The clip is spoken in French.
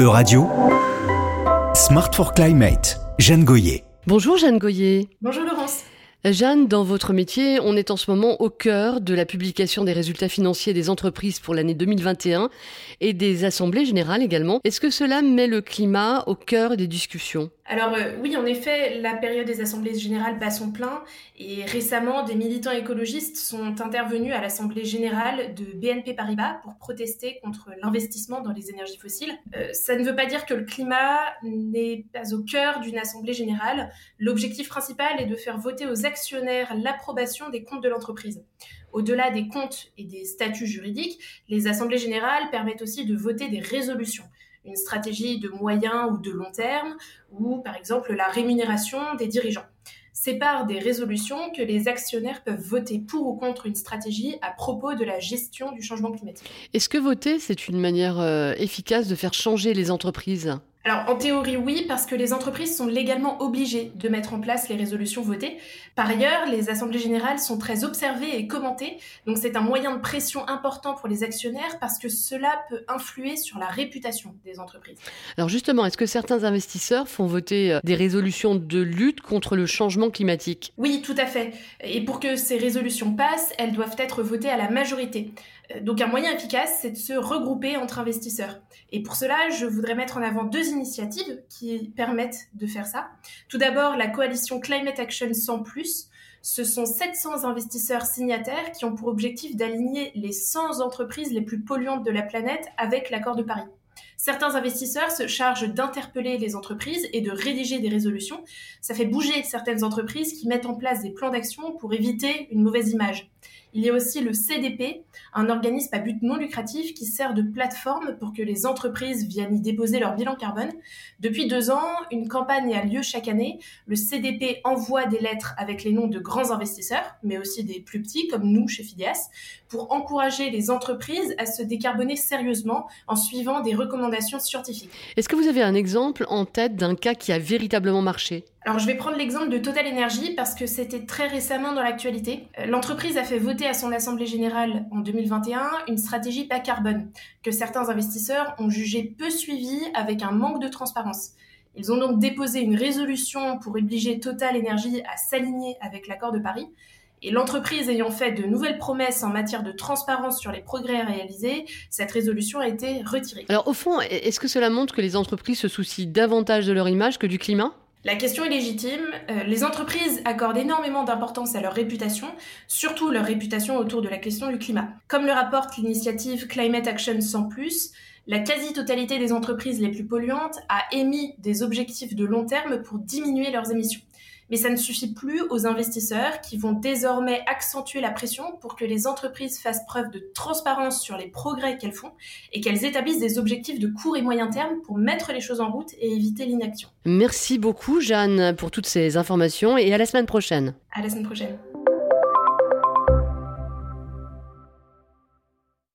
E-Radio, Smart for Climate, Jeanne Goyer. Bonjour Jeanne Goyer. Bonjour Laurence. Jeanne, dans votre métier, on est en ce moment au cœur de la publication des résultats financiers des entreprises pour l'année 2021 et des assemblées générales également. Est-ce que cela met le climat au cœur des discussions? Alors euh, oui, en effet, la période des assemblées générales bat son plein et récemment, des militants écologistes sont intervenus à l'assemblée générale de BNP Paribas pour protester contre l'investissement dans les énergies fossiles. Euh, ça ne veut pas dire que le climat n'est pas au cœur d'une assemblée générale. L'objectif principal est de faire voter aux actionnaires l'approbation des comptes de l'entreprise. Au-delà des comptes et des statuts juridiques, les assemblées générales permettent aussi de voter des résolutions une stratégie de moyen ou de long terme, ou par exemple la rémunération des dirigeants. C'est par des résolutions que les actionnaires peuvent voter pour ou contre une stratégie à propos de la gestion du changement climatique. Est-ce que voter, c'est une manière euh, efficace de faire changer les entreprises? Alors en théorie oui, parce que les entreprises sont légalement obligées de mettre en place les résolutions votées. Par ailleurs, les assemblées générales sont très observées et commentées, donc c'est un moyen de pression important pour les actionnaires parce que cela peut influer sur la réputation des entreprises. Alors justement, est-ce que certains investisseurs font voter euh, des résolutions de lutte contre le changement climatique? Oui, tout à fait. Et pour que ces résolutions passent, elles doivent être votées à la majorité. Euh, donc un moyen efficace, c'est de se regrouper entre investisseurs. Et pour cela, je voudrais mettre en avant deux initiatives qui permettent de faire ça. Tout d'abord, la coalition Climate Action 100 ⁇ ce sont 700 investisseurs signataires qui ont pour objectif d'aligner les 100 entreprises les plus polluantes de la planète avec l'accord de Paris. Certains investisseurs se chargent d'interpeller les entreprises et de rédiger des résolutions. Ça fait bouger certaines entreprises qui mettent en place des plans d'action pour éviter une mauvaise image. Il y a aussi le CDP, un organisme à but non lucratif qui sert de plateforme pour que les entreprises viennent y déposer leur bilan carbone. Depuis deux ans, une campagne a lieu chaque année. Le CDP envoie des lettres avec les noms de grands investisseurs, mais aussi des plus petits comme nous chez Fidias, pour encourager les entreprises à se décarboner sérieusement en suivant des recommandations scientifiques. Est-ce que vous avez un exemple en tête d'un cas qui a véritablement marché? Alors je vais prendre l'exemple de Total Energy parce que c'était très récemment dans l'actualité. Euh, l'entreprise a fait voter à son assemblée générale en 2021 une stratégie bas carbone que certains investisseurs ont jugé peu suivie avec un manque de transparence. Ils ont donc déposé une résolution pour obliger Total Energy à s'aligner avec l'accord de Paris. Et l'entreprise ayant fait de nouvelles promesses en matière de transparence sur les progrès réalisés, cette résolution a été retirée. Alors au fond, est-ce que cela montre que les entreprises se soucient davantage de leur image que du climat? La question est légitime. Euh, les entreprises accordent énormément d'importance à leur réputation, surtout leur réputation autour de la question du climat. Comme le rapporte l'initiative Climate Action 100 ⁇ la quasi-totalité des entreprises les plus polluantes a émis des objectifs de long terme pour diminuer leurs émissions. Mais ça ne suffit plus aux investisseurs qui vont désormais accentuer la pression pour que les entreprises fassent preuve de transparence sur les progrès qu'elles font et qu'elles établissent des objectifs de court et moyen terme pour mettre les choses en route et éviter l'inaction. Merci beaucoup Jeanne pour toutes ces informations et à la semaine prochaine. À la semaine prochaine.